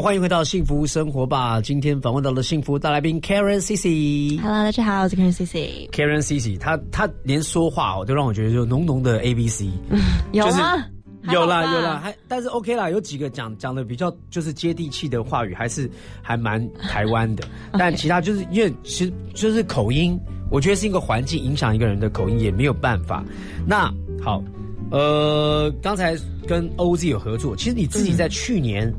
好，欢迎回到幸福生活吧。今天访问到了幸福大来宾 Karen Cici。Hello，大家好，我是 Karen Cici。Karen Cici，他他连说话哦，都让我觉得就浓浓的 A B C。有啊，有啦有啦，还但是 OK 啦，有几个讲讲的比较就是接地气的话语，还是还蛮台湾的。但其他就是因为其实就是口音，我觉得是一个环境影响一个人的口音，也没有办法。那好，呃，刚才跟 OZ 有合作，其实你自己在去年。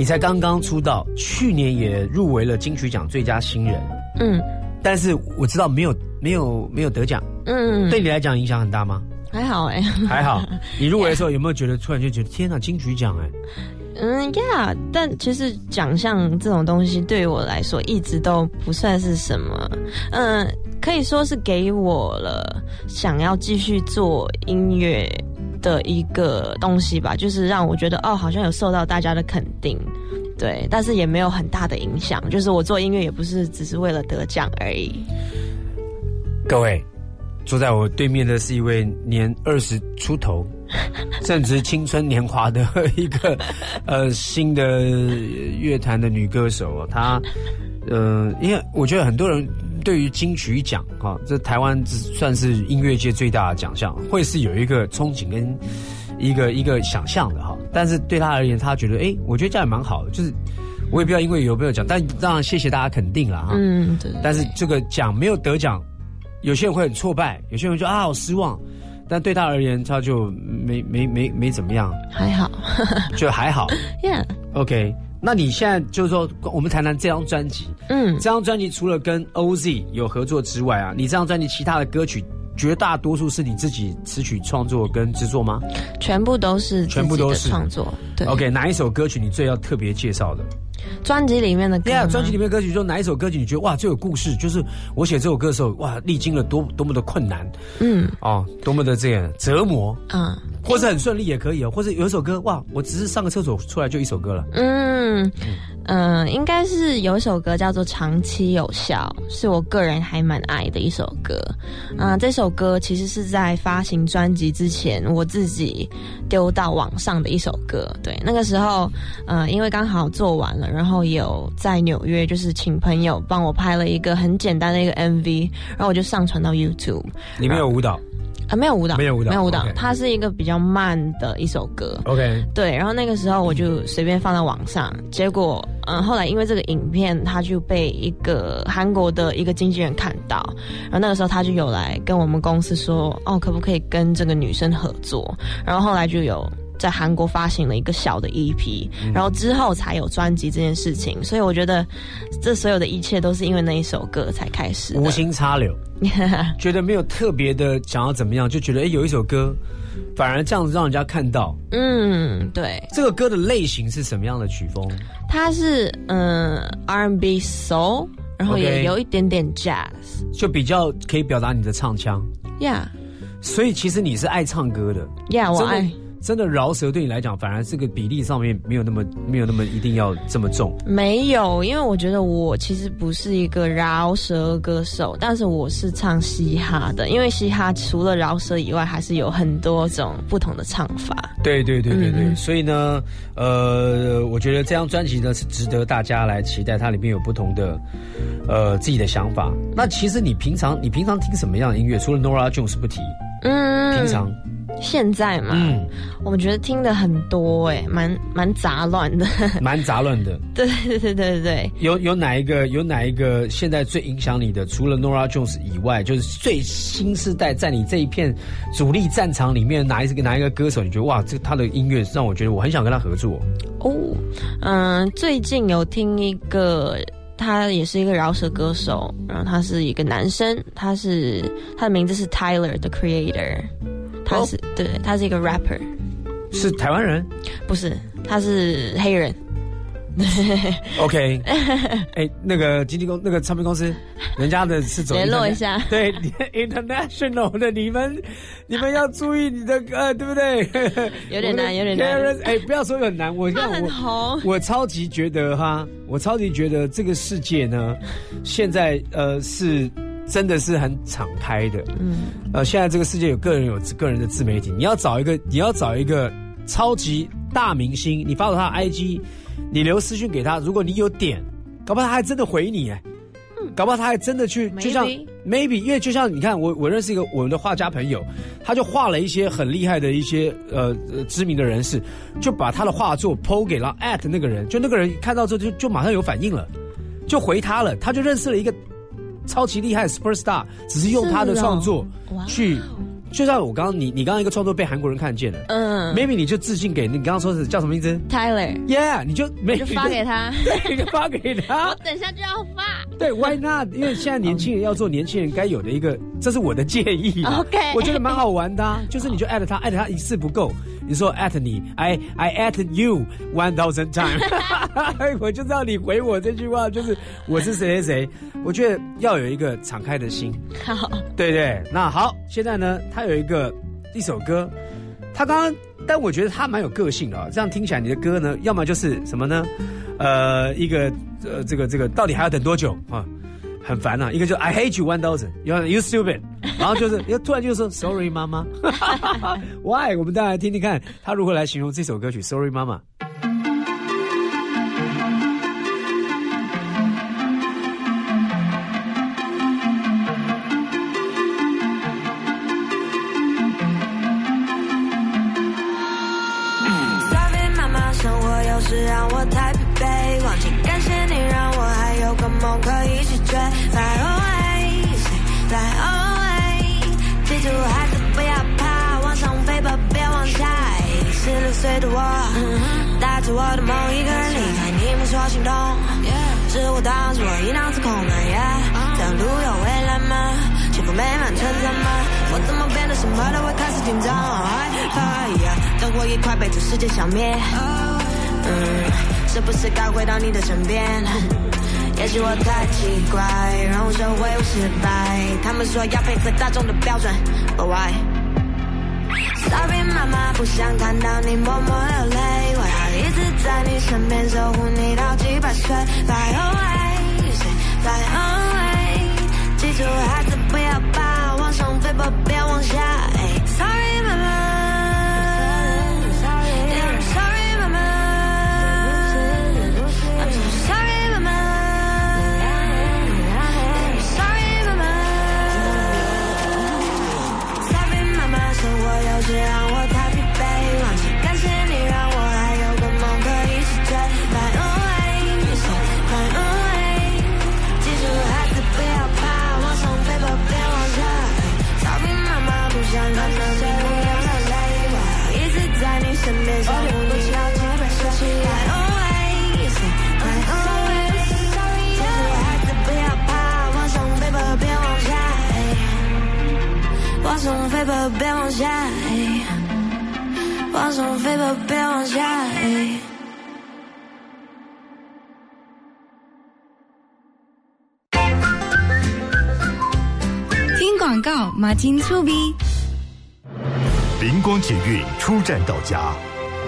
你才刚刚出道，去年也入围了金曲奖最佳新人。嗯，但是我知道没有没有没有得奖。嗯，对你来讲影响很大吗？还好哎，还好。你入围的时候有没有觉得突然就觉得天哪，金曲奖哎？嗯，Yeah，但其实奖项这种东西对于我来说一直都不算是什么。嗯，可以说是给我了想要继续做音乐。的一个东西吧，就是让我觉得哦，好像有受到大家的肯定，对，但是也没有很大的影响。就是我做音乐也不是只是为了得奖而已。各位，坐在我对面的是一位年二十出头、正值青春年华的一个呃新的乐坛的女歌手。她，呃，因为我觉得很多人。对于金曲奖，哈，这台湾算是音乐界最大的奖项，会是有一个憧憬跟一个一个想象的哈。但是对他而言，他觉得，哎，我觉得这样也蛮好的，就是我也不知道因为有没有奖，但当然谢谢大家肯定了哈。嗯，对。但是这个奖没有得奖，有些人会很挫败，有些人就啊好失望。但对他而言，他就没没没没怎么样，还好，就还好。Yeah，OK。那你现在就是说，我们谈谈这张专辑。嗯，这张专辑除了跟 OZ 有合作之外啊，你这张专辑其他的歌曲，绝大多数是你自己词曲创作跟制作吗？全部都是，全部都是创作。对，OK，哪一首歌曲你最要特别介绍的？专辑里面的歌，专辑里面的歌曲，就哪一首歌曲你觉得哇最有故事？就是我写这首歌的时候，哇，历经了多多么的困难，嗯，哦，多么的这样折磨，嗯，或是很顺利也可以哦，或者有一首歌，哇，我只是上个厕所出来就一首歌了，嗯。嗯，应该是有一首歌叫做《长期有效》，是我个人还蛮爱的一首歌。啊，这首歌其实是在发行专辑之前，我自己丢到网上的一首歌。对，那个时候，呃，因为刚好做完了，然后有在纽约，就是请朋友帮我拍了一个很简单的一个 MV，然后我就上传到 YouTube。里面有舞蹈。啊，没有舞蹈，没有舞蹈，没有舞蹈。它是一个比较慢的一首歌。OK，对。然后那个时候我就随便放在网上，结果，嗯，后来因为这个影片，他就被一个韩国的一个经纪人看到，然后那个时候他就有来跟我们公司说，哦，可不可以跟这个女生合作？然后后来就有。在韩国发行了一个小的 EP，然后之后才有专辑这件事情，所以我觉得这所有的一切都是因为那一首歌才开始。无心插柳，觉得没有特别的想要怎么样，就觉得哎有一首歌，反而这样子让人家看到。嗯，对。这个歌的类型是什么样的曲风？它是嗯 R&B Soul，然后也有一点点 Jazz，就比较可以表达你的唱腔。Yeah，所以其实你是爱唱歌的。Yeah，我爱。真的饶舌对你来讲，反而这个比例上面没有那么没有那么一定要这么重。没有，因为我觉得我其实不是一个饶舌歌手，但是我是唱嘻哈的。因为嘻哈除了饶舌以外，还是有很多种不同的唱法。对对对对对，所以呢，呃，我觉得这张专辑呢是值得大家来期待，它里面有不同的呃自己的想法。那其实你平常你平常听什么样的音乐？除了 Nora Jones 不提，嗯，平常。现在嘛，嗯，我觉得听的很多哎，蛮蛮杂乱的，蛮杂乱的。对对对对对对。有有哪一个有哪一个现在最影响你的？除了 Nora Jones 以外，就是最新时代在你这一片主力战场里面，哪一个哪一个歌手？你觉得哇，这他的音乐让我觉得我很想跟他合作。哦，嗯，最近有听一个，他也是一个饶舌歌手，然后他是一个男生，他是他的名字是 Tyler the Creator。他是对，他是一个 rapper，是台湾人，不是，他是黑人。OK，哎，那个经纪公那个唱片公司，人家的是走联络一下，对，international 的你们，你们要注意你的 呃，对不对？有点难，有点难。哎，不要说很难，我看我我超级觉得哈，我超级觉得这个世界呢，现在呃是真的是很敞开的。嗯，呃，现在这个世界有个人有个人的自媒体，你要找一个，你要找一个超级大明星，你发到他的 IG。你留私讯给他，如果你有点，搞不好他还真的回你哎，搞不好他还真的去，就像 maybe，因为就像你看，我我认识一个我们的画家朋友，他就画了一些很厉害的一些呃知名的人士，就把他的画作 PO 给了 at 那个人，就那个人看到之后就就马上有反应了，就回他了，他就认识了一个超级厉害的 super star，只是用他的创作去。就像我刚刚，你你刚刚一个创作被韩国人看见了，嗯，maybe 你就自信给你刚刚说是叫什么名字？Tyler，Yeah，你就 就发给他，对，就发给他。我等下就要发。对，Why not？因为现在年轻人要做年轻人该有的一个，这是我的建议。OK，我觉得蛮好玩的，就是你就艾特他，艾特他一次不够。你说 at 你，I I at you one thousand times，我就知道你回我这句话就是我是谁谁谁。我觉得要有一个敞开的心，好，对对。那好，现在呢，他有一个一首歌，他刚刚，但我觉得他蛮有个性的。这样听起来，你的歌呢，要么就是什么呢？呃，一个呃，这个这个，到底还要等多久啊？很烦呐，一个就 I hate you one thousand，you you stupid，然后就是又突然就说 Sorry 妈妈，Why？我们大家来听听看他如何来形容这首歌曲 Sorry 妈妈。的我，带着我的梦，一个人离开你们说心动。是我当时我一脑子空了，这路有未来吗？幸福美满存在吗？我怎么变得什么都会开始紧张？灯火一快被这世界消灭，嗯，是不是该回到你的身边？也许我太奇怪，让我学会失败。他们说要配合大众的标准，But Sorry，妈妈不想看到你默默流泪，我要一直在你身边守护你到几百岁。Fly away，Fly away，记住孩子不要怕，往上飞吧，别听广告，马金粗逼。灵光捷运出站到家，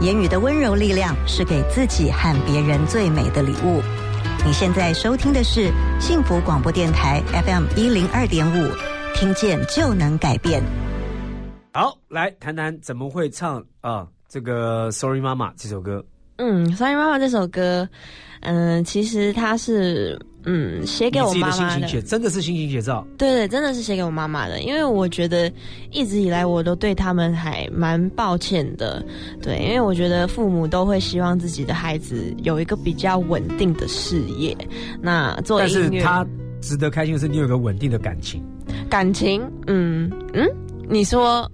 言语的温柔力量是给自己和别人最美的礼物。你现在收听的是幸福广播电台 FM 一零二点五，听见就能改变。好，来谈谈怎么会唱啊？这个《Sorry 妈妈》这首歌，嗯，《Sorry 妈妈》这首歌，嗯，其实它是嗯写给我妈妈的的心情，写，真的是心情写照。对对，真的是写给我妈妈的，因为我觉得一直以来我都对他们还蛮抱歉的，对，因为我觉得父母都会希望自己的孩子有一个比较稳定的事业，那做但是音乐他值得开心的是，你有一个稳定的感情。感情，嗯嗯，你说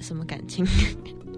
什么感情？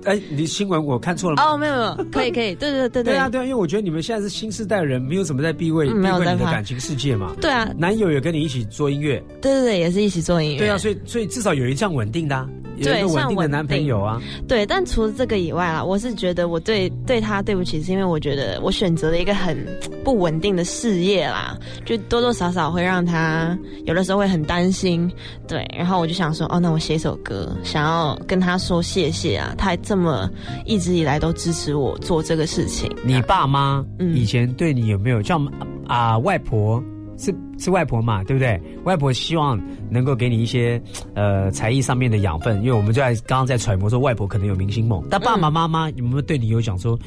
哎，你新闻我看错了吗？哦，没有没有，可以可以，对对对对啊，对啊，因为我觉得你们现在是新时代人，没有什么在避讳、避讳你的感情世界嘛。对啊，男友也跟你一起做音乐，对对对，也是一起做音乐，对啊，所以所以至少有一项稳定的、啊，有一个稳定的男朋友啊。对，但除了这个以外啊，我是觉得我对对他对不起，是因为我觉得我选择了一个很不稳定的事业啦，就多多少少会让他有的时候会很担心。对，然后我就想说，哦，那我写一首歌，想要跟他说谢谢啊，他这么一直以来都支持我做这个事情。你爸妈嗯以前对你有没有像啊、外婆是是外婆嘛，对不对？外婆希望能够给你一些呃才艺上面的养分，因为我们就在刚刚在揣摩说外婆可能有明星梦，但爸爸妈妈有没有对你有讲说？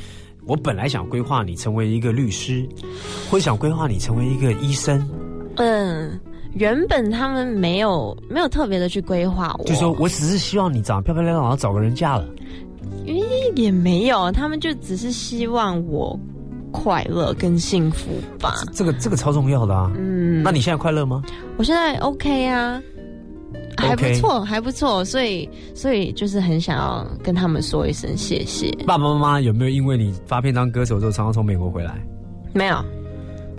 我本来想规划你成为一个律师，或想规划你成为一个医生，嗯，原本他们没有没有特别的去规划我，就说我只是希望你长得漂漂亮亮，然后找个人嫁了。也没有，他们就只是希望我快乐跟幸福吧。这个这个超重要的啊！嗯，那你现在快乐吗？我现在 OK 啊，还不错，还不错，所以所以就是很想要跟他们说一声谢谢。爸爸妈妈有没有因为你发片当歌手之后，常常从美国回来？没有，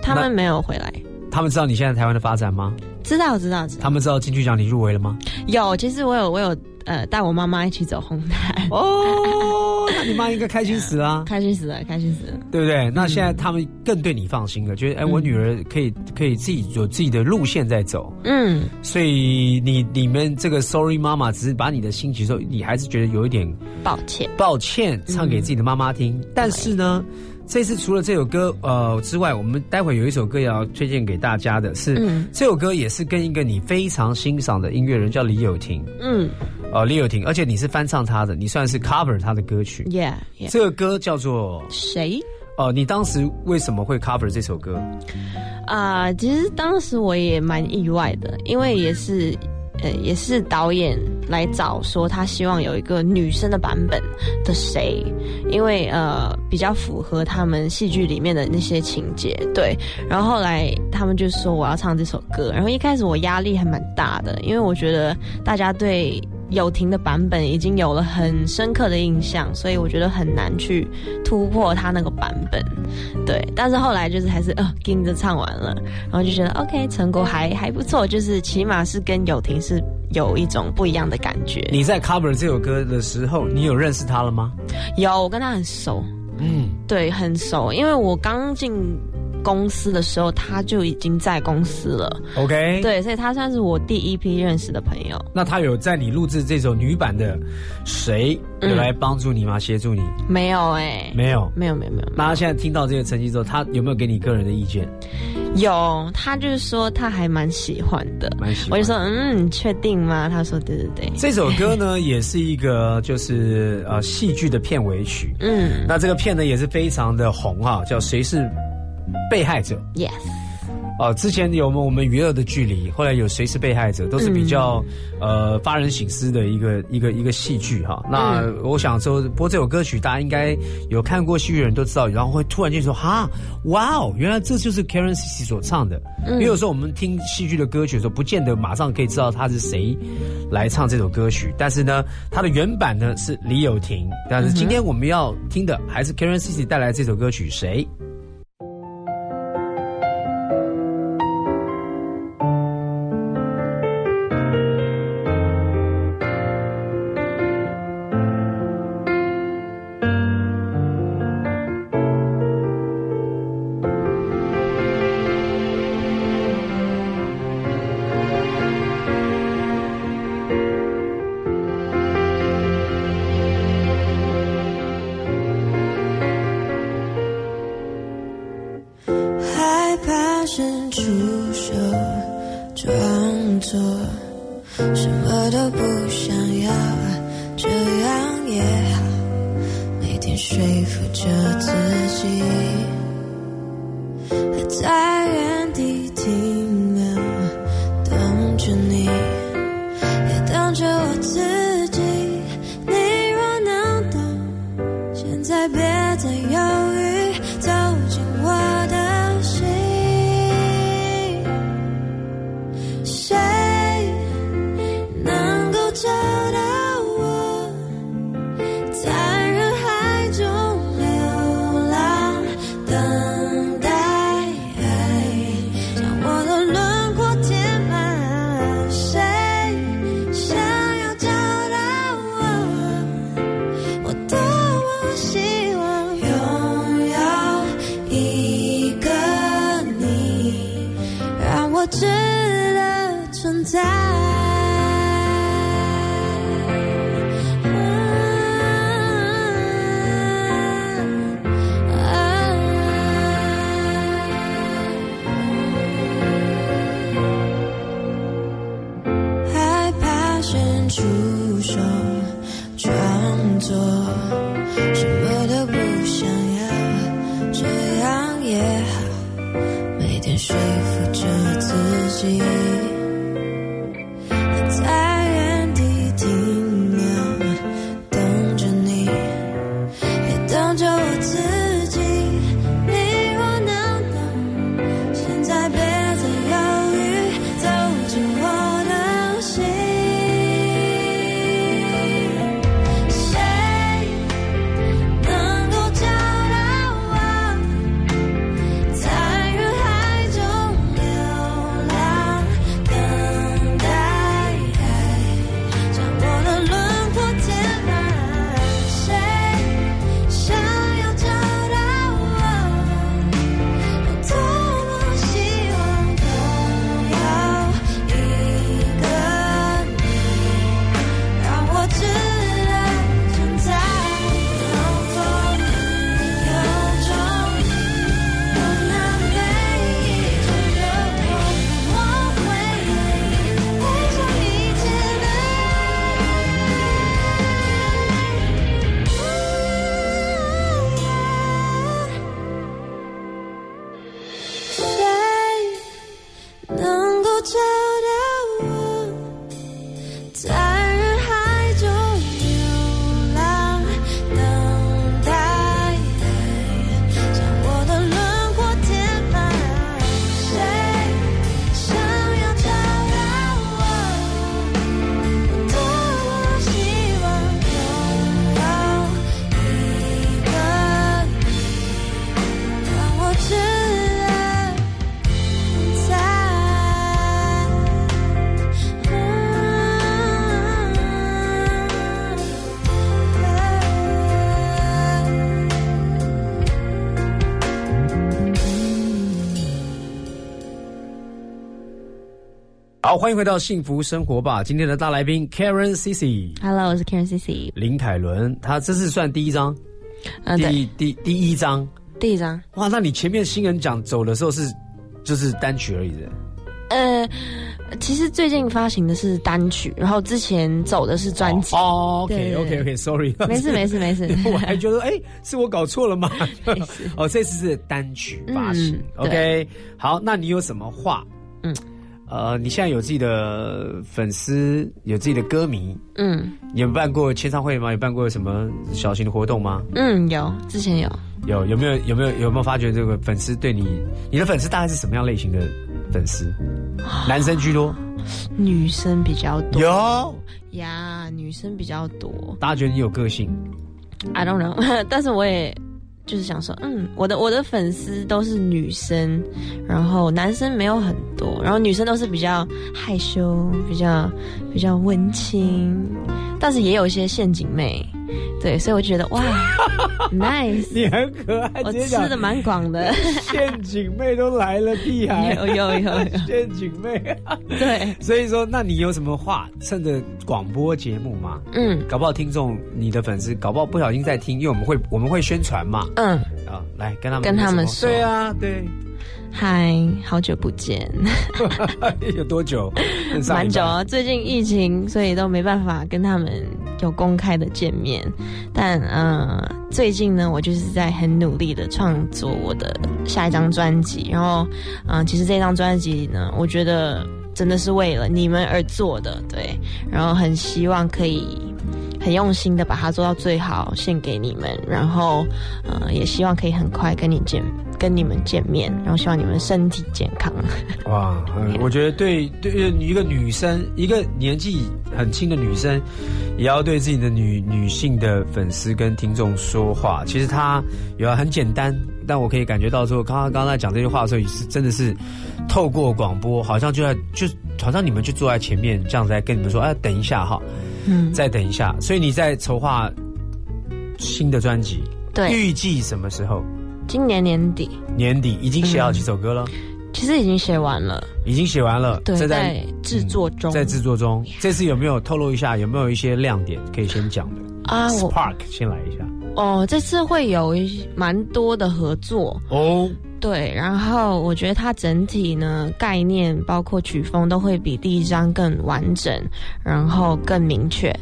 他们没有回来。他们知道你现在台湾的发展吗？知道，知道，知道。他们知道金曲奖你入围了吗？有，其实我有，我有，呃，带我妈妈一起走红毯，哦，那你妈应该开心死了，开心死了，开心死了。对不对？那现在他们更对你放心了，觉得哎，我女儿可以可以自己有自己的路线在走，嗯，所以你你们这个 Sorry 妈妈只是把你的心情说，你还是觉得有一点抱歉。抱歉，唱给自己的妈妈听。但是呢，这次除了这首歌呃之外，我们待会有一首歌要推荐给大家的是，嗯这首歌也是跟一个你非常欣赏的音乐人叫李友廷，嗯呃，李友廷，而且你是翻唱他的，你算是 cover 他的歌曲。，Yeah Yeah。这个歌叫做谁？呃，你当时为什么会 cover 这首歌？啊、其实当时我也蛮意外的，因为也是，呃，也是导演来找说他希望有一个女生的版本的谁，因为呃比较符合他们戏剧里面的那些情节，对。然后后来他们就说我要唱这首歌，然后一开始我压力还蛮大的，因为我觉得大家对。友婷的版本已经有了很深刻的印象，所以我觉得很难去突破他那个版本。对，但是后来就是还是呃跟着唱完了，然后就觉得 OK 成果还还不错，就是起码是跟友婷是有一种不一样的感觉。你在 cover 这首歌的时候，你有认识他了吗？有我跟他很熟，嗯，对，很熟，因为我刚进公司的时候他就已经在公司了，OK，，对，所以他算是我第一批认识的朋友。那他有在你录制这首女版的谁有嗯来帮助你吗？协助你？没有哎、没有。没有没有没有那他现在听到这个成绩之后，他有没有给你个人的意见？有，他就是说他还蛮喜欢的，蛮喜欢我就说嗯，你确定吗？他说对对对，这首歌呢，也是一个就是呃戏剧的片尾曲。嗯那这个片呢也是非常的红哈、叫《谁是被害者》，yes，哦。之前有我们我们娱乐的距离，后来有《谁是被害者》，都是比较、呃发人省思的一个一个一个戏剧哈、那我想说，播这首歌曲，大家应该有看过戏剧的人都知道，然后会突然间说哈，哇哦，原来这就是 Karen C C 所唱的。因为有时候我们听戏剧的歌曲的时候，不见得马上可以知道他是谁来唱这首歌曲，但是呢，它的原版呢是李友廷，但是今天我们要听的还是 Karen C C 带来这首歌曲谁？好，欢迎回到幸福生活吧。今天的大来宾 Karen Cici Hello，我是 Karen C C。林凯伦，他这是算第一张，嗯，第第第一张。第一张。哇，那你前面新人奖走的时候是就是单曲而已的，呃，其实最近发行的是单曲，然后之前走的是专辑。哦，OK，OK，OK，Sorry，没事没事没事 我还觉得哎，是我搞错了吗？哦，这次是单曲发行嗯，OK。好，那你有什么话？嗯，呃，你现在有自己的粉丝，有自己的歌迷，嗯你有办过签唱会吗？有办过什么小型的活动吗？嗯，有之前有。有有没有有没有有没有发觉这个粉丝对你，你的粉丝大概是什么样类型的粉丝？男生居多，女生比较多。有，呀，女生比较多。大家觉得你有个性，I don't know，但是我也就是想说，嗯，我的我的粉丝都是女生，然后男生没有很多，然后女生都是比较害羞，比较比较温情，但是也有一些陷阱妹，对，所以我觉得哇 nice，你很可爱，我直接讲。吃的蛮广的，陷阱妹都来了，屁孩，有有有有，陷阱妹。对，所以说，那你有什么话趁着广播节目嘛？嗯。搞不好听众、你的粉丝，搞不好不小心在听，因为我们会我们会宣传嘛。嗯，啊，来跟他们跟他们说。对啊，对，嗨，好久不见，有多久？蛮久拜啊，最近疫情，所以都没办法跟他们有公开的见面，但呃，最近呢，我就是在很努力的创作我的下一张专辑，然后嗯、呃其实这张专辑呢，我觉得真的是为了你们而做的，对，然后很希望可以很用心的把它做到最好，献给你们，然后呃，也希望可以很快跟你见跟你们见面，然后希望你们身体健康。哇，嗯我觉得对对一个女生，一个年纪很轻的女生，也要对自己的女女性的粉丝跟听众说话。其实她有很简单，但我可以感觉到说，刚刚刚才讲这句话的时候，也是真的是透过广播，好像就在就好像你们就坐在前面这样子在跟你们说，哎，等一下哈，嗯，再等一下。所以你在筹划新的专辑，对，预计什么时候？今年年底年底已经写好几首歌了，其实已经写完了，已经写完了，对，正在制作中，在制作中。这次有没有透露一下？有没有一些亮点可以先讲的啊，我？Spark 先来一下哦，这次会有一蛮多的合作，哦。对，然后我觉得它整体呢概念包括曲风都会比第一张更完整，然后更明确。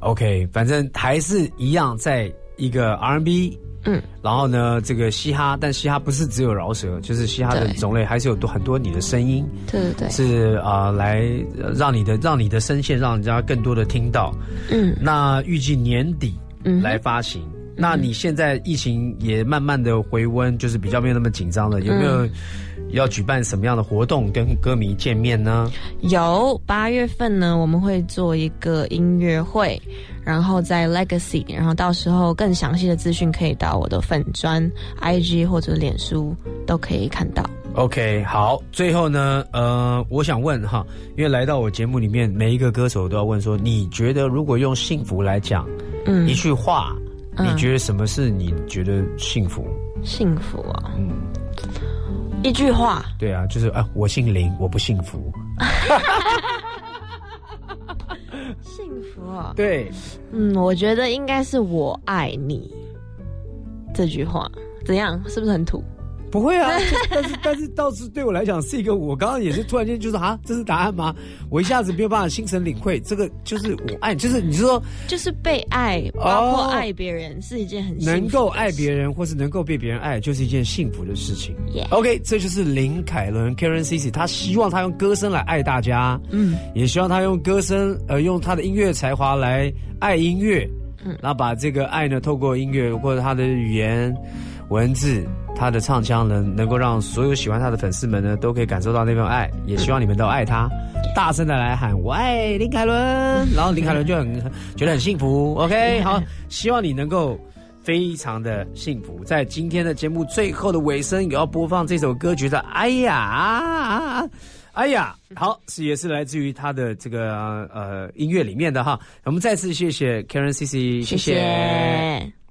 OK，反正还是一样，在一个 R&B，嗯，然后呢，这个嘻哈，但嘻哈不是只有饶舌，就是嘻哈的种类还是有多很多你的声音，对对对，是啊、呃来呃让你的让你的声线让人家更多的听到。嗯。那预计年底嗯来发行。那你现在疫情也慢慢的回温，就是比较没有那么紧张了，有没有嗯要举办什么样的活动跟歌迷见面呢？有八月份呢，我们会做一个音乐会，然后在 Legacy，然后到时候更详细的资讯可以到我的粉专、IG 或者脸书都可以看到。OK，好，最后呢，呃，我想问哈，因为来到我节目里面，每一个歌手都要问说，你觉得如果用幸福来讲，嗯一，句话，嗯你觉得什么是你觉得幸福？幸福啊，嗯，一句话，对啊，就是啊，我姓林，我不幸福。幸福啊，对，嗯，我觉得应该是我爱你这句话，怎样？是不是很土？不会啊，但是但是倒是对我来讲是一个，我刚刚也是突然间就是啊，这是答案吗？我一下子没有办法心神领会，这个就是我爱，就是你是说就是被爱，包括爱别人，是一件很能够爱别人，或是能够被别人爱，就是一件幸福的事情。OK，这就是林凯伦 Karen Cici，他希望他用歌声来爱大家，嗯，也希望他用歌声呃用他的音乐才华来爱音乐，嗯然后把这个爱呢透过音乐或者他的语言文字。他的唱腔能，能够让所有喜欢他的粉丝们呢，都可以感受到那份爱，也希望你们都爱他，大声的来喊“我爱林凯伦”，然后林凯伦就很觉得很幸福。OK，好，希望你能够非常的幸福。在今天的节目最后的尾声，也要播放这首歌曲的《哎呀》。哎呀，好，是也是来自于他的这个呃音乐里面的哈。我们再次谢谢 Karen C C，谢谢谢。Oh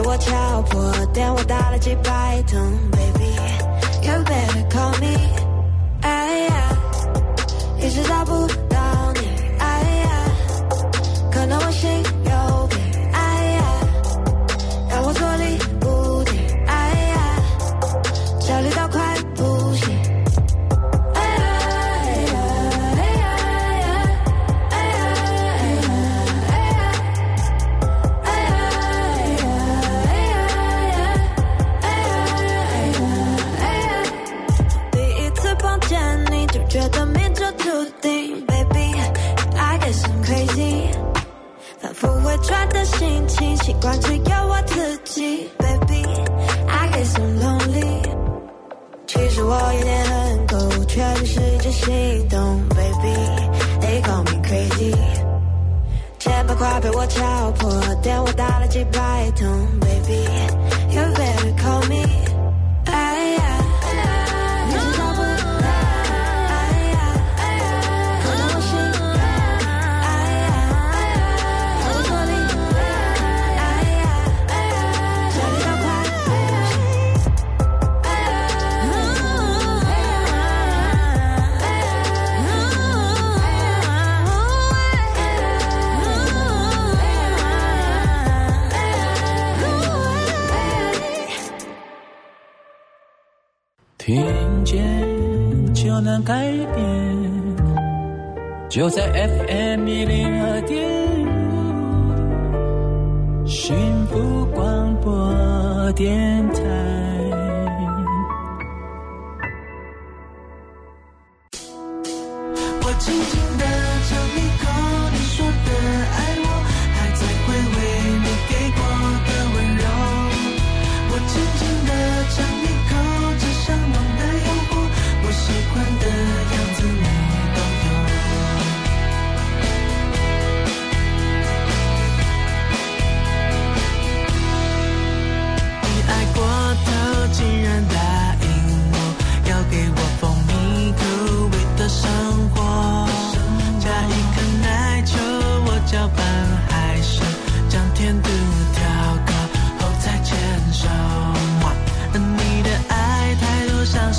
被我敲破，电话打了几百通，baby，you better call me。哎呀，一直找不 such a tone 就在 fm 一零二点五幸福广播电台。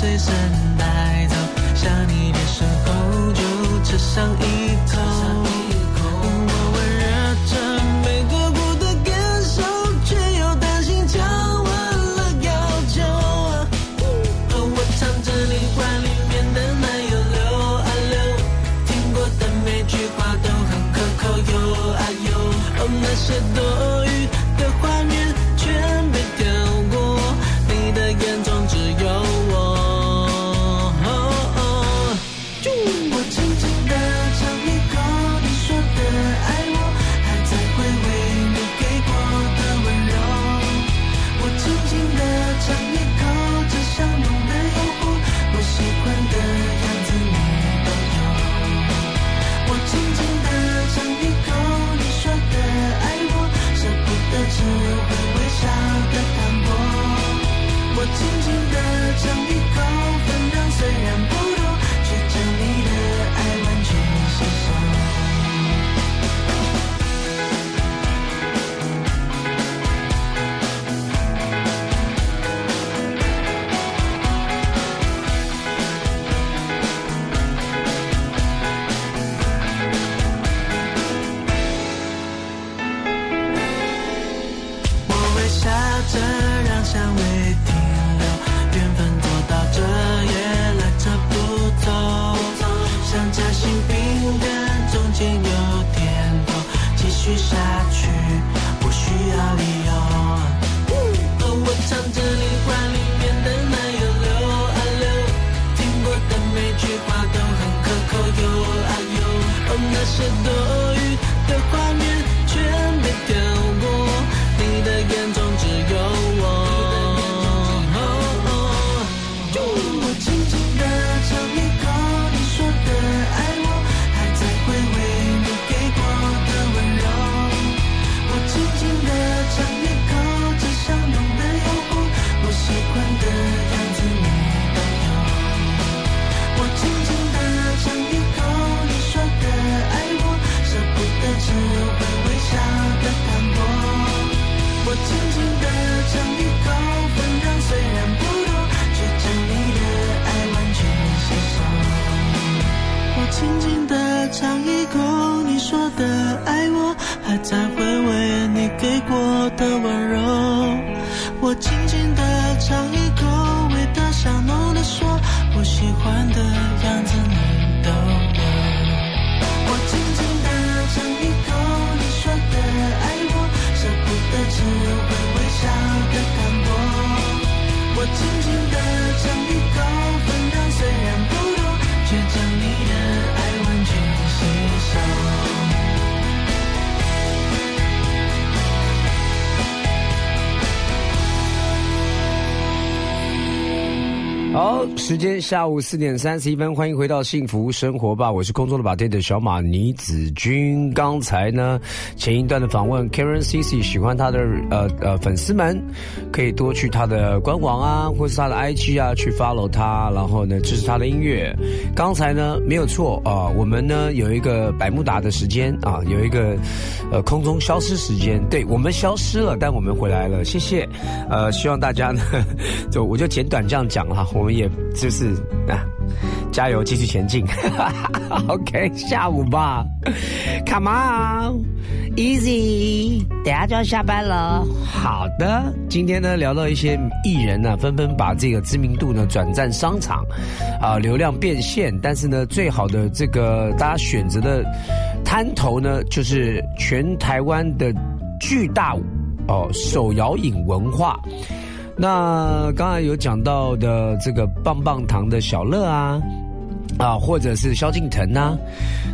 voices 我轻轻地尝一口味道香浓的说我喜欢的样子你都有我轻轻地尝一口你说的爱我舍不得吃会微笑的糖果我轻轻地尝一好，时间下午四点三十一分，欢迎回到幸福生活吧，我是空中的把队的小马倪子君。刚才呢，前一段的访问，Karen Cici 喜欢他的呃呃粉丝们，可以多去他的官网啊，或是他的 IG 啊，去 follow 他，然后呢支持他的音乐。刚才呢没有错啊、我们呢有一个百慕达的时间啊，有一个呃空中消失时间，对我们消失了，但我们回来了，谢谢。呃，希望大家呢，就我就简短这样讲哈，我我们也就是啊，加油，继续前进。OK，下午吧，Come on，Easy，等下就要下班了。好的，今天呢聊到一些艺人呢，纷纷把这个知名度呢转战商场，啊、流量变现，但是呢，最好的这个大家选择的摊头呢，就是全台湾的巨大哦手摇饮文化。那刚才有讲到的这个棒棒糖的小乐啊，啊，或者是萧敬腾呐、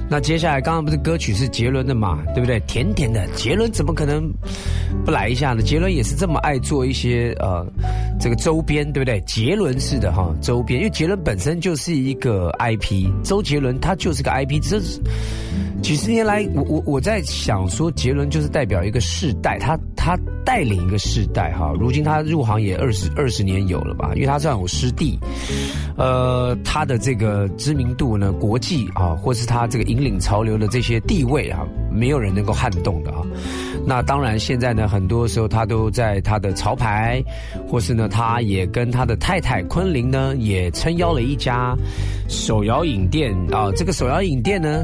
那接下来刚刚不是歌曲是杰伦的嘛，对不对？甜甜的，杰伦怎么可能不来一下呢？杰伦也是这么爱做一些呃这个周边，对不对？杰伦式的哈周边，因为杰伦本身就是一个 IP，周杰伦他就是个 IP，这是。几十年来，我我我在想说，杰伦就是代表一个世代，他他带领一个世代哈。如今他入行也二十二十年有了吧，因为他算有师弟，呃，他的这个知名度呢，国际啊，或是他这个引领潮流的这些地位啊，没有人能够撼动的啊。那当然，现在呢，很多时候他都在他的潮牌，或是呢，他也跟他的太太昆凌呢，也撑腰了一家手摇影店啊。这个手摇影店呢。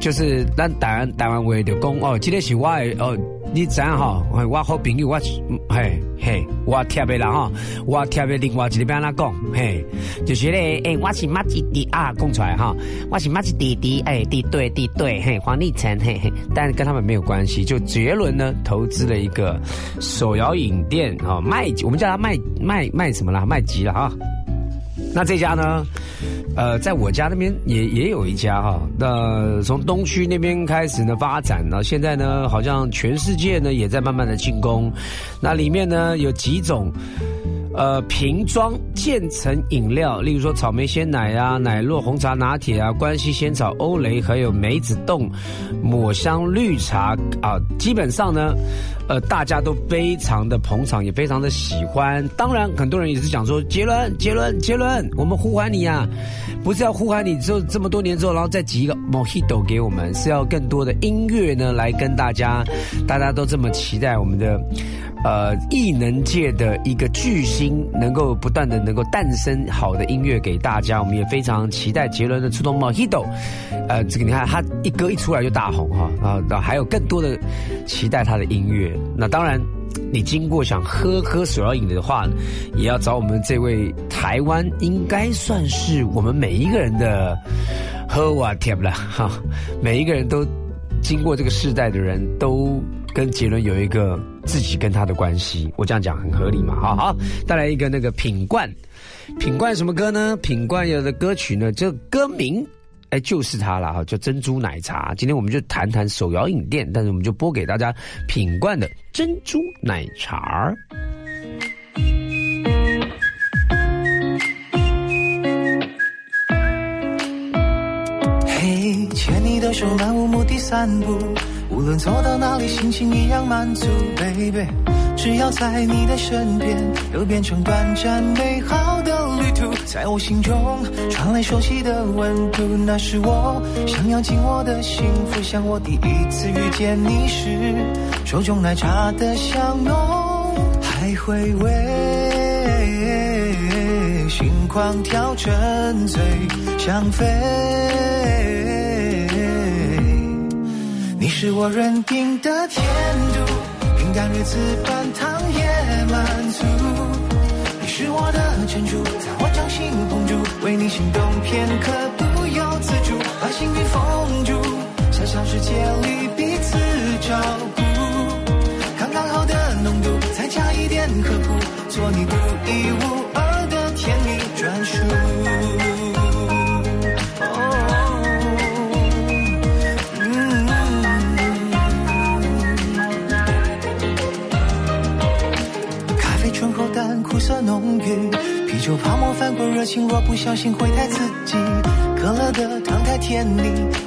就是咱台湾台湾话就讲哦，这个是我的哦，你知影吼，我好朋友，我嘿嘿，我贴的人吼，我贴的另外一个边啦讲，嘿，就是咧，诶、我是马吉弟啊，讲出来哈，我是马吉弟弟，诶、弟对弟对，嘿，黄立成，嘿嘿，但是跟他们没有关系，就杰伦呢投资了一个手摇饮店啊、哦，卖，我们叫他卖卖卖什么啦，卖吉了啊。那这家呢？呃，在我家那边也也有一家哈。那从东区那边开始呢发展呢，现在呢好像全世界呢也在慢慢的进攻。那里面呢有几种。呃，瓶装渐层饮料，例如说草莓鲜奶啊、奶酪红茶拿铁啊、关西仙草欧蕾，还有梅子冻抹香绿茶啊，基本上呢，呃，大家都非常的捧场，也非常的喜欢。当然，很多人也是讲说，杰伦，杰伦，杰伦，我们呼唤你呀、啊，不是要呼唤你之后这么多年之后，然后再挤一个 Mojito 给我们，是要更多的音乐呢来跟大家，大家都这么期待我们的。呃，艺能界的一个巨星，能够不断的能够诞生好的音乐给大家，我们也非常期待杰伦的出动 Mojito。呃，这个你看他一歌一出来就大红哈啊，然后还有更多的期待他的音乐。那当然，你经过想喝喝手摇饮的话，也要找我们这位台湾应该算是我们每一个人的喝瓦贴了哈，每一个人都经过这个世代的人都。跟杰伦有一个自己跟他的关系，我这样讲很合理嘛？好好，带来一个那个品冠，品冠什么歌呢？品冠有的歌曲呢，这歌名哎就是它了哈，叫珍珠奶茶。今天我们就谈谈手摇饮店，但是我们就播给大家品冠的珍珠奶茶。嘿，牵你的手，漫无目的散步。无论走到哪里，心情一样满足，baby。只要在你的身边，都变成短暂美好的旅途。在我心中传来熟悉的温度，那是我想要紧握的幸福。像我第一次遇见你时，手中奶茶的香浓，还回味心狂跳，沉醉香氛。你是我认定的甜度，甘如此半糖也满足。你是我的珍珠，在我掌心捧住，为你心动片刻不由自主，把幸运封住，小小世界里彼此照顾，刚刚好的浓度，再加一点呵护，做你独一无二就泡沫翻滚热情，若不小心会太刺激。可乐的糖太甜腻，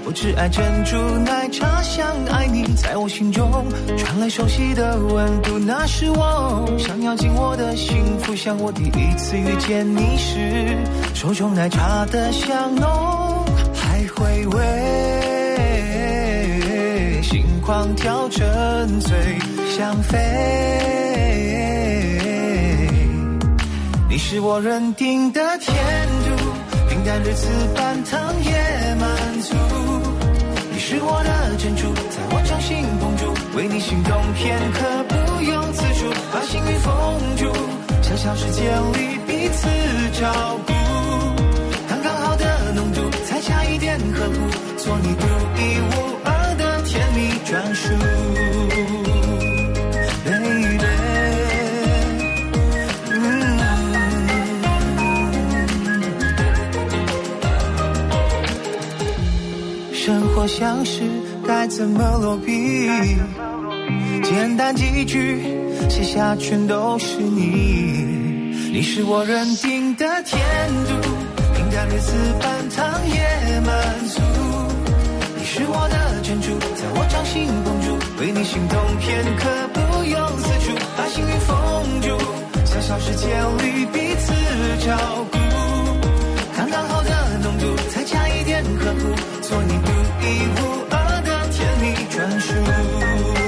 我只爱珍珠奶茶，想爱你，在我心中传来熟悉的温度，那是我想要紧握的幸福。像我第一次遇见你时，手中奶茶的香浓，还回味，心狂跳，沉醉，想飞。是我认定的天度，平淡日子半糖也满足。你是我的珍珠，在我掌心捧住，为你心动片刻不用自主，把幸运封住，小小世界里彼此照顾，刚刚好的浓度，再加一点呵护，做你独一无二生活像是该怎么落笔？简单几句写下全都是你，你是我认定的甜度，平淡日子半糖也满足。你是我的珍珠，在我掌心捧住，为你心动片刻不由自主，把幸运封住，小小世界里彼此照顾。刚刚好的浓度，再加一点呵护，做你独一无二的甜蜜专属。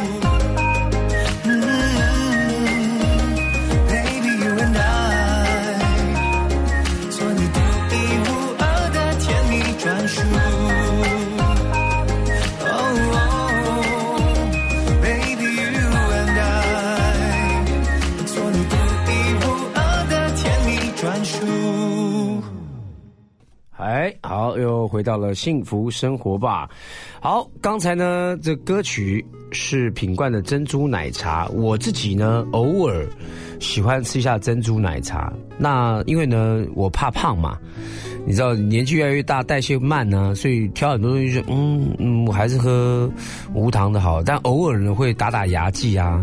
回到了幸福生活吧。好，刚才呢，这歌曲是品冠的珍珠奶茶。我自己呢，偶尔喜欢吃一下珍珠奶茶。那因为呢，我怕胖嘛，你知道年纪越来越大，代谢慢呢、所以挑很多东西就嗯嗯，我还是喝无糖的好。但偶尔呢，会打打牙祭啊。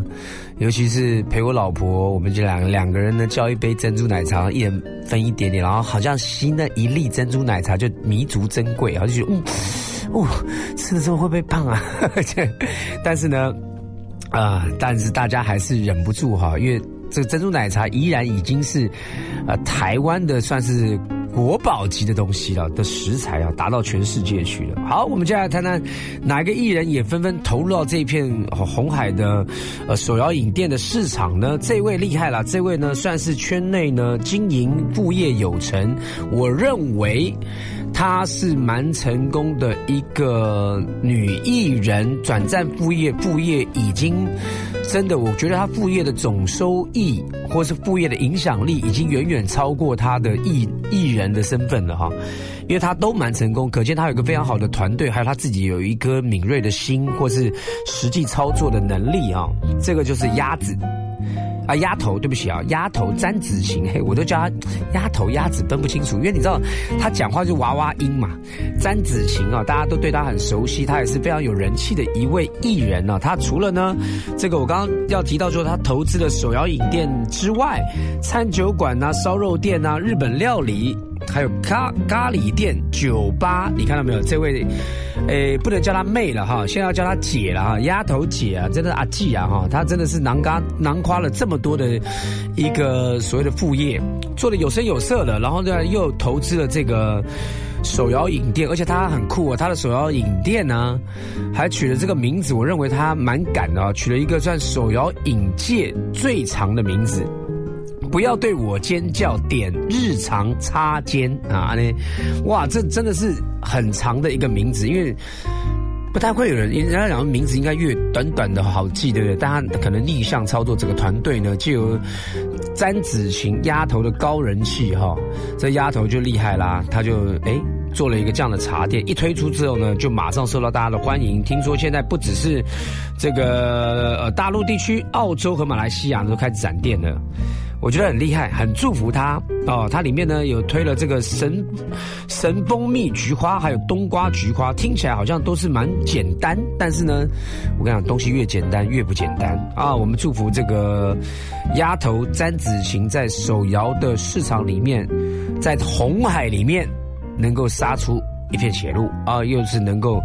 尤其是陪我老婆，我们这两个两个人呢，叫一杯珍珠奶茶，一人分一点点，然后好像吸那一粒珍珠奶茶就弥足珍贵，然后就觉得嗯，哦，吃了之后会不会胖啊？这 但是呢，啊、但是大家还是忍不住哈，因为这个珍珠奶茶依然已经是，呃，台湾的算是国宝级的东西了的食材啊，达到全世界去了。好，我们接下来谈谈哪一个艺人也纷纷投入到这片红海的呃手摇影店的市场呢？这位厉害了，这位呢算是圈内呢经营副业有成，我认为。她是蛮成功的一个女艺人，转战副业，副业已经真的，我觉得她副业的总收益或是副业的影响力，已经远远超过她的艺艺人的身份了哈。因为她都蛮成功，可见她有一个非常好的团队，还有她自己有一颗敏锐的心，或是实际操作的能力啊。这个就是鸭子。啊，丫头，对不起啊，丫头詹子晴，嘿，我都叫她丫头鸭子，分不清楚，因为你知道她讲话就娃娃音嘛。詹子晴啊，大家都对她很熟悉，她也是非常有人气的一位艺人呢、她除了呢，这个我刚刚要提到说她投资的手摇饮店之外，餐酒馆呐、烧肉店呐、日本料理。还有咖咖喱店、酒吧，你看到没有？这位，诶，不能叫她妹了哈，现在要叫她姐了哈，丫头姐啊，真的阿季啊哈，她真的是囊嘎囊夸了这么多的一个所谓的副业，做的有声有色的，然后呢又投资了这个手摇饮店，而且她很酷哦，她的手摇饮店呢还取了这个名字，我认为她蛮敢的啊，取了一个算手摇饮界最长的名字。不要对我尖叫，点日常擦肩啊！呢，哇，这真的是很长的一个名字，因为不太会有人，人家讲名字应该越短短的好记，对不对？但他可能逆向操作，整个团队呢就有詹子晴丫头的高人气哈，这丫头就厉害啦，她就哎。做了一个这样的茶店，一推出之后呢，就马上受到大家的欢迎。听说现在不只是这个呃大陆地区，澳洲和马来西亚都开始展店了。我觉得很厉害，很祝福他哦。它里面呢有推了这个神神蜂蜜菊花，还有冬瓜菊花，听起来好像都是蛮简单，但是呢，我跟你讲，东西越简单越不简单啊。我们祝福这个丫头詹子晴在手摇的市场里面，在红海里面能够杀出一片血路啊，又是能够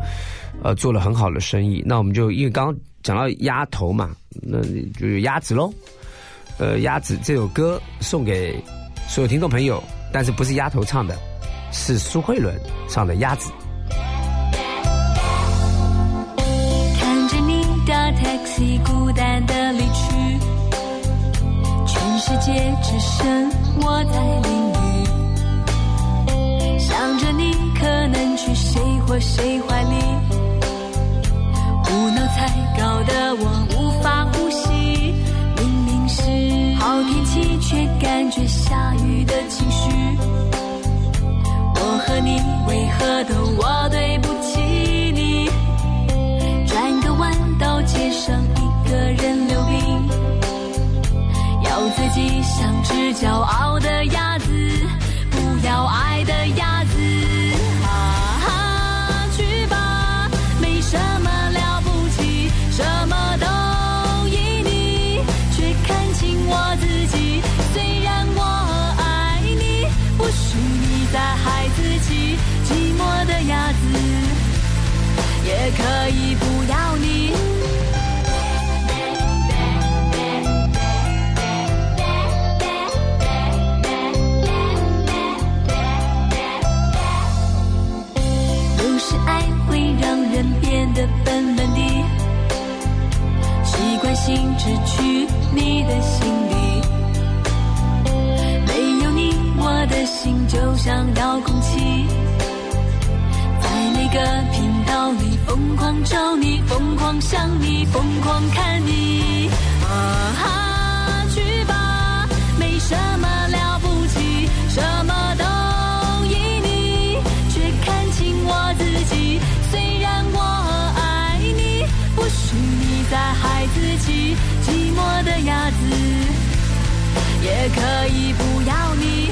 呃做了很好的生意。那我们就因为刚刚讲到鸭头嘛，那就是鸭子喽。呃，鸭子这首歌送给所有听众朋友，但是不是丫头唱的，是苏慧伦唱的《鸭子》。看着你的 taxi 孤单的离去，全世界只剩我在淋雨，想着你可能去谁或谁怀里，无脑才搞得我好天气，却感觉下雨的情绪。我和你为何都我对不起你？转个弯到街上，一个人溜冰，要自己像只骄傲的鸭子，不要爱的鸭也可以不要你。有时爱会让人变得笨笨的。习惯性只去你的心里，没有你，我的心就像遥控器，在每个频道里疯狂找你，疯狂想你，疯狂看你。啊哈，去吧，没什么了不起，什么都依你，却看清我自己。虽然我爱你，不许你再害自己。寂寞的鸭子，也可以不要你。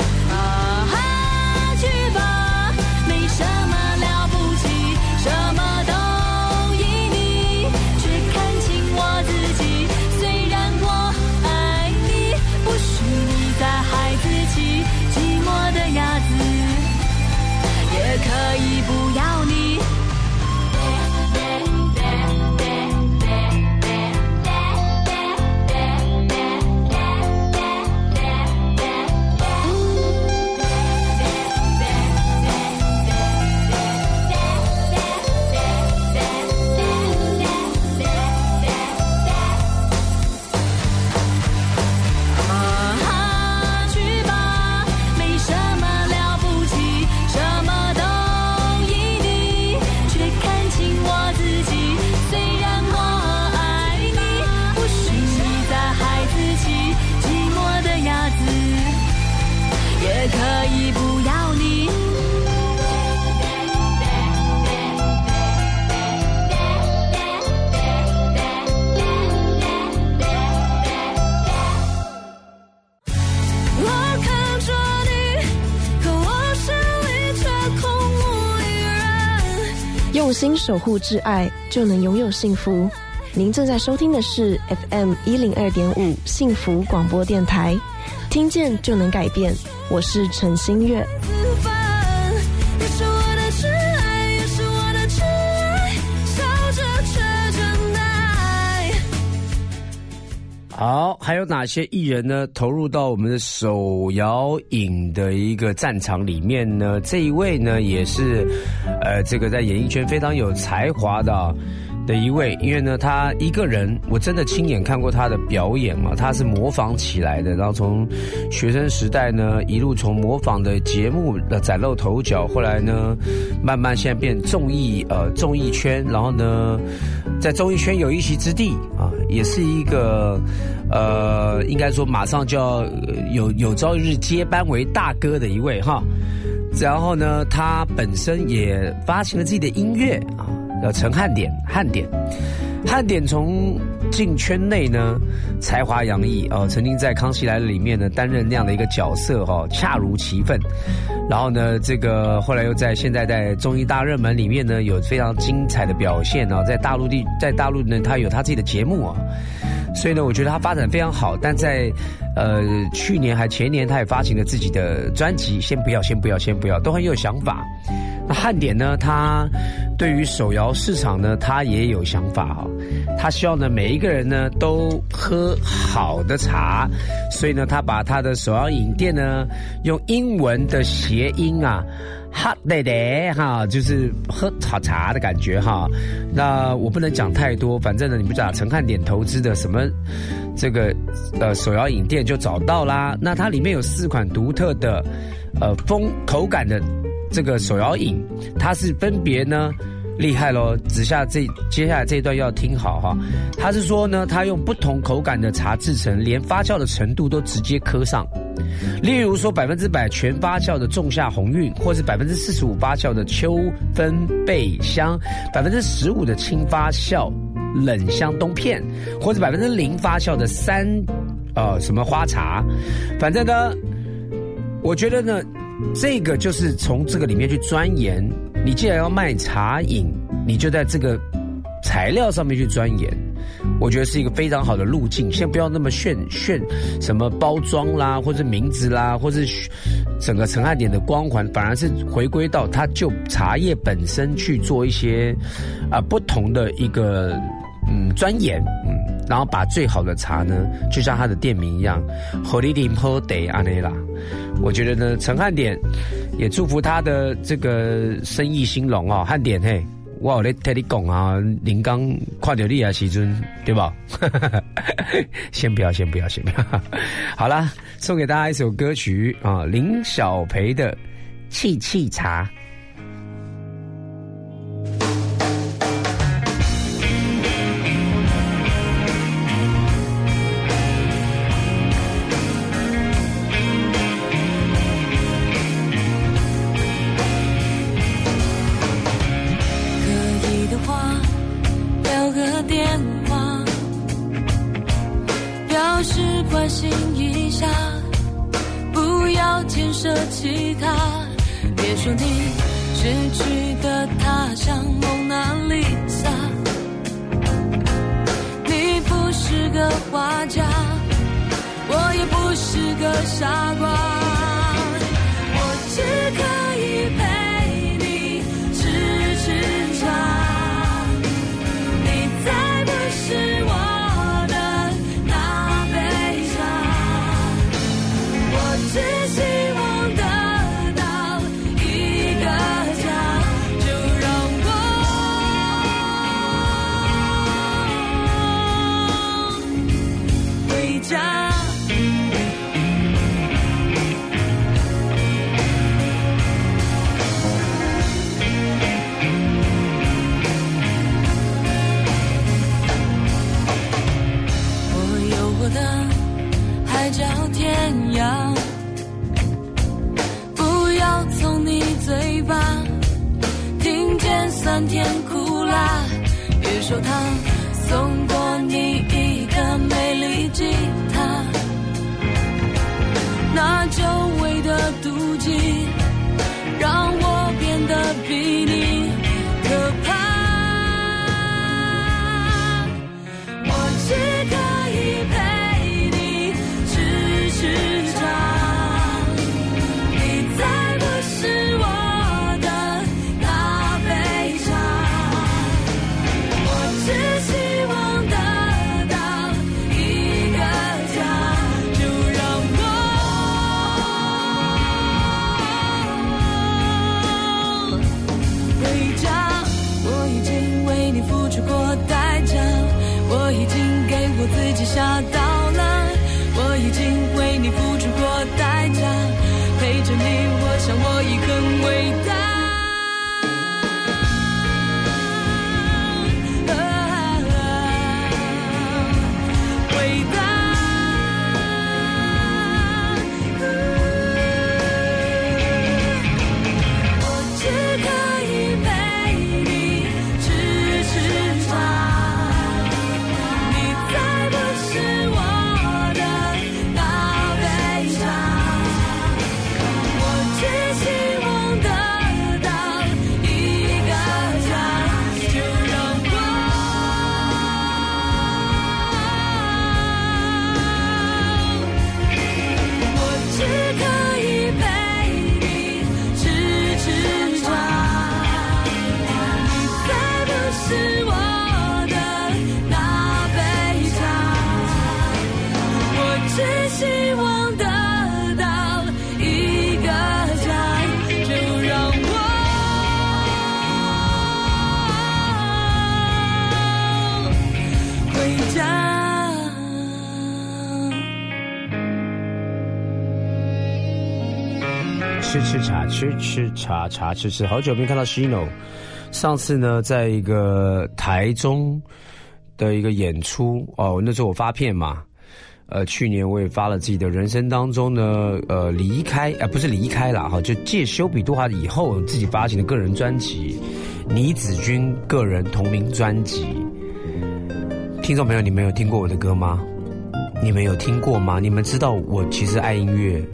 心守护挚爱，就能拥有幸福。您正在收听的是 FM 一零二点五幸福广播电台，听见就能改变。我是陈心月。好，还有哪些艺人呢？投入到我们的手摇影的一个战场里面呢？这一位呢，也是，呃，这个在演艺圈非常有才华的的一位，因为呢，他一个人，我真的亲眼看过他的表演嘛，他是模仿起来的，然后从学生时代呢，一路从模仿的节目呃崭露头角，后来呢，慢慢现在变综艺呃综艺圈，然后呢，在综艺圈有一席之地啊，也是一个呃，应该说马上就要有有朝一日接班为大哥的一位哈。然后呢，他本身也发行了自己的音乐啊，叫陈汉典，汉典，汉典从进圈内呢，才华洋溢哦，曾经在《康熙来了》里面呢担任那样的一个角色哈、哦，恰如其分。然后呢，这个后来又在现在在综艺大热门里面呢有非常精彩的表现啊，在大陆地在大陆呢，他有他自己的节目啊、所以呢，我觉得他发展非常好。但在呃去年还前年，他也发行了自己的专辑，先不要，先不要，先不要，都很有想法。那汉典呢，他对于手摇市场呢，他也有想法哈、他希望呢每一个人呢都喝好的茶，所以呢，他把他的手摇饮店呢用英文的谐音啊。Hot day day 哈，就是喝好茶的感觉哈。那我不能讲太多，反正呢，你不讲陈汉典投资的什么这个呃手摇饮店就找到啦。那它里面有四款独特的呃风口感的这个手摇饮，它是分别呢。厉害喽！只下这接下来这一段要听好哈。他是说呢，他用不同口感的茶制成，连发酵的程度都直接磕上。例如说百分之百全发酵的仲夏红韵，或是百分之四十五发酵的秋分贝香，百分之十五的轻发酵冷香冬片，或者百分之零发酵的三呃什么花茶。反正呢，我觉得呢，这个就是从这个里面去钻研。你既然要卖茶饮，你就在这个材料上面去钻研，我觉得是一个非常好的路径。先不要那么炫炫什么包装啦，或者名字啦，或者整个陈汉典的光环，反而是回归到它就茶叶本身去做一些啊、不同的一个嗯钻研，然后把最好的茶呢，就像他的店名一样，好利林喝得安内啦。我觉得呢，陈汉典也祝福他的这个生意兴隆哦。汉典嘿，我有咧听你讲啊，林刚看到你啊时阵，对吧？先不要，先不要，先不要。好了，送给大家一首歌曲啊，林小培的《气气茶》。吃茶茶吃吃，好久没看到 Shino。上次呢，在一个台中的一个演出哦，那时候我发片嘛。呃，去年我也发了自己的人生当中呢，呃，离开啊、不是离开了哈，就借修比杜华以后自己发行的个人专辑《倪子君个人同名专辑》。听众朋友，你们有听过我的歌吗？你们有听过吗？你们知道我其实爱音乐？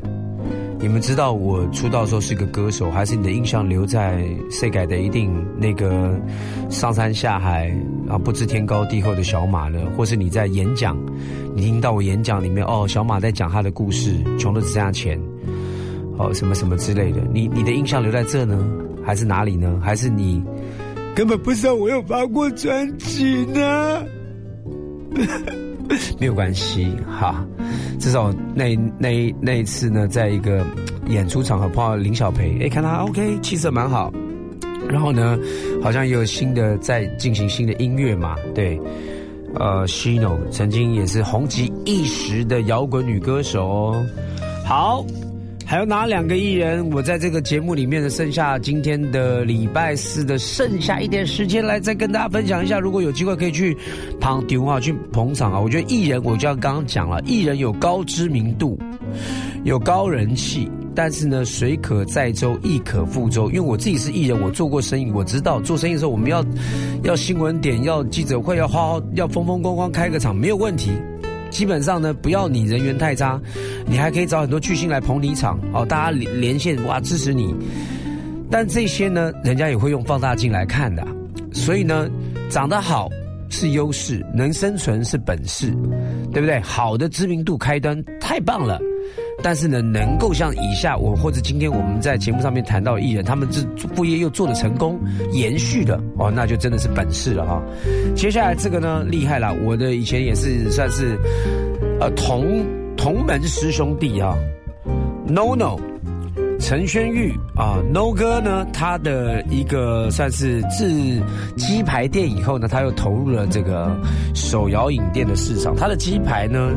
你们知道我出道的时候是个歌手，还是你的印象留在谁改的一定那个上山下海啊不知天高地厚的小马呢？或是你在演讲，你听到我演讲里面哦，小马在讲他的故事，穷的只剩下钱，哦什么什么之类的，你你的印象留在这呢，还是哪里呢？还是你根本不知道我有发过专辑呢？没有关系哈，至少那那那一次呢，在一个演出场合碰到林小培，哎，看他 OK，气色蛮好，然后呢，好像也有新的在进行新的音乐嘛，对，呃，Shino 曾经也是红极一时的摇滚女歌手哦，好。还有哪两个艺人？我在这个节目里面的剩下今天的礼拜四的剩下一点时间来再跟大家分享一下。如果有机会可以去旁丢啊，去捧场啊！我觉得艺人，我就要刚刚讲了，艺人有高知名度，有高人气，但是呢，水可载舟，亦可覆舟。因为我自己是艺人，我做过生意，我知道做生意的时候我们要要新闻点，要记者会，要好好要风风光光开个场，没有问题。基本上呢，不要你人缘太差，你还可以找很多巨星来捧你场哦，大家连连线哇支持你。但这些呢，人家也会用放大镜来看的，所以呢，长得好是优势，能生存是本事，对不对？好的知名度开端太棒了。但是呢，能够像以下我或者今天我们在节目上面谈到艺人，他们这副业又做的成功，延续的哦，那就真的是本事了哈。接下来这个呢，厉害了，我的以前也是算是呃同同门师兄弟啊，No No，陈轩玉啊，No 哥呢，他的一个算是自鸡排店以后呢，他又投入了这个手摇饮店的市场，他的鸡排呢。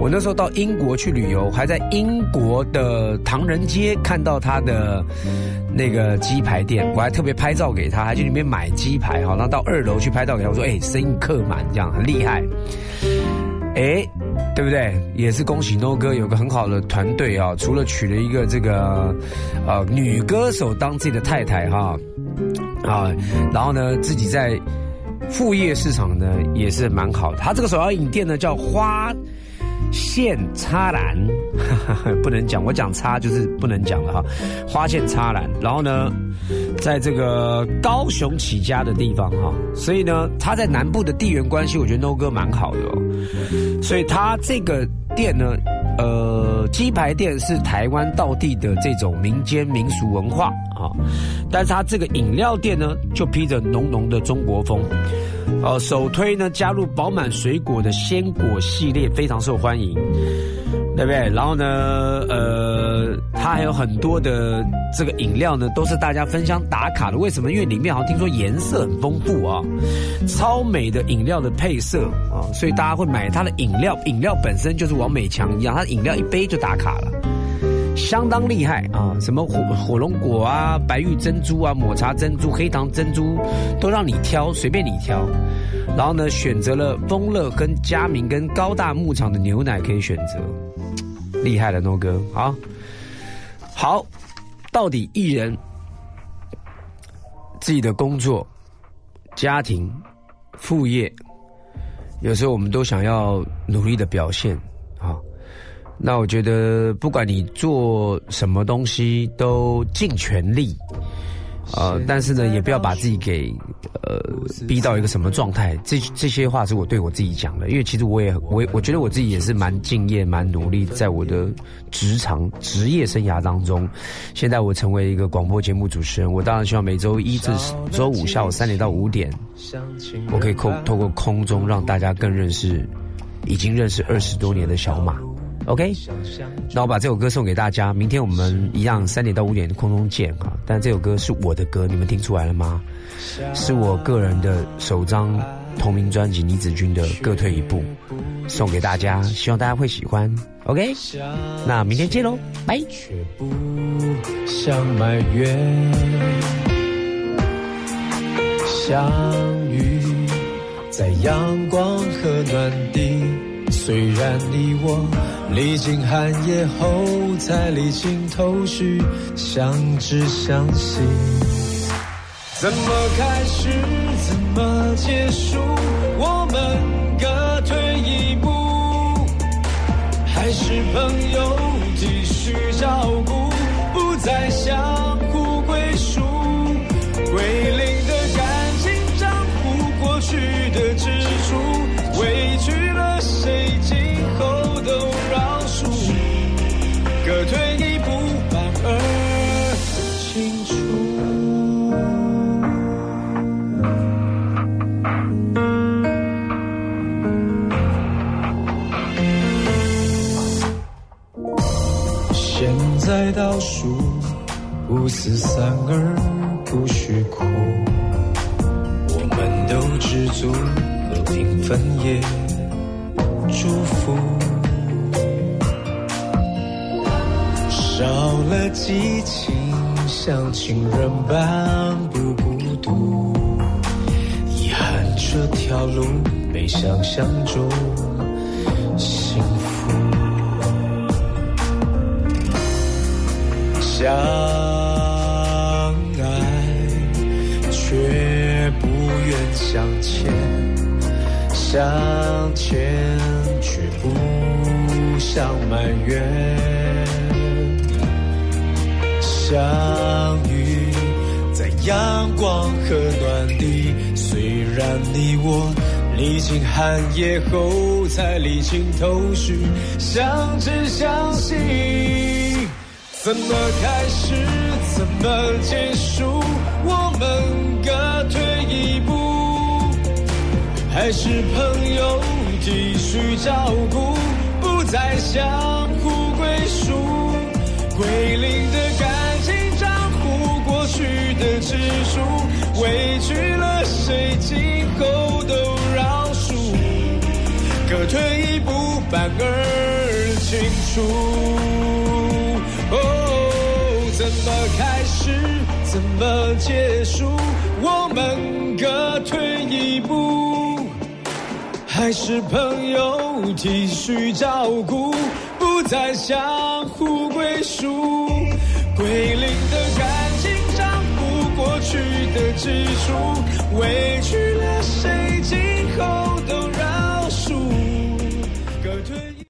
我那时候到英国去旅游，还在英国的唐人街看到他的那个鸡排店，我还特别拍照给他，还去里面买鸡排好。然后到二楼去拍照给他，我说：“哎，生意客满，这样很厉害。”哎，对不对？也是恭喜 No 哥有个很好的团队啊！除了娶了一个这个呃女歌手当自己的太太哈啊，然后呢自己在副业市场呢也是蛮好的。他这个手摇饮店呢叫花。线插篮，不能讲，我讲插就是不能讲了哈。花线插篮，然后呢，在这个高雄起家的地方哈，所以呢，他在南部的地缘关系，我觉得 No 哥蛮好的哦。所以他这个店呢，呃，鸡排店是台湾道地的这种民间民俗文化啊，但是他这个饮料店呢，就披着浓浓的中国风。呃，首推呢，加入饱满水果的鲜果系列，非常受欢迎，对不对？然后呢，呃，它还有很多的这个饮料呢，都是大家分享打卡的。为什么？因为里面好像听说颜色很丰富啊，超美的饮料的配色啊，所以大家会买它的饮料。饮料本身就是王美强一样，它的饮料一杯就打卡了。相当厉害啊！什么火火龙果啊、白玉珍珠啊、抹茶珍珠、黑糖珍珠，都让你挑，随便你挑。然后呢，选择了丰乐、跟佳明、跟高大牧场的牛奶可以选择，厉害了，诺哥。好，好，到底艺人自己的工作、家庭、副业，有时候我们都想要努力的表现。那我觉得，不管你做什么东西，都尽全力，呃，但是呢，也不要把自己给呃逼到一个什么状态。这这些话是我对我自己讲的，因为其实我也我我觉得我自己也是蛮敬业、蛮努力，在我的职场职业生涯当中，现在我成为一个广播节目主持人，我当然希望每周一至周五下午三点到五点，我可以空透过空中让大家更认识已经认识二十多年的小马。OK，那我把这首歌送给大家。明天我们一样三点到五点空中见哈。但这首歌是我的歌，你们听出来了吗？是我个人的首张同名专辑《倪子君的各退一步》，送给大家，希望大家会喜欢。OK，那明天见喽，拜。想埋怨。相遇在阳光和暖地，虽然你我历经寒夜后才理清头绪，相知相惜。怎么开始，怎么结束？我们各退一步，还是朋友继续照顾，不再相在倒数五四三二，不许哭。我们都知足，和平分也祝福。少了激情，像情人般不孤独。遗憾这条路没想象中相爱却不愿相欠，相欠却不想埋怨。相遇在阳光和暖地，虽然你我历经寒夜后才理清头绪，相知相惜。怎么开始，怎么结束？我们各退一步，还是朋友继续照顾，不再相互归属。归零的感情账户，过去的支出，委屈了谁，今后都饶恕。各退一步，反而清楚。哦，怎么开始，怎么结束？我们各退一步，还是朋友继续照顾，不再相互归属。归零的感情账不，过去的支出，委屈了谁？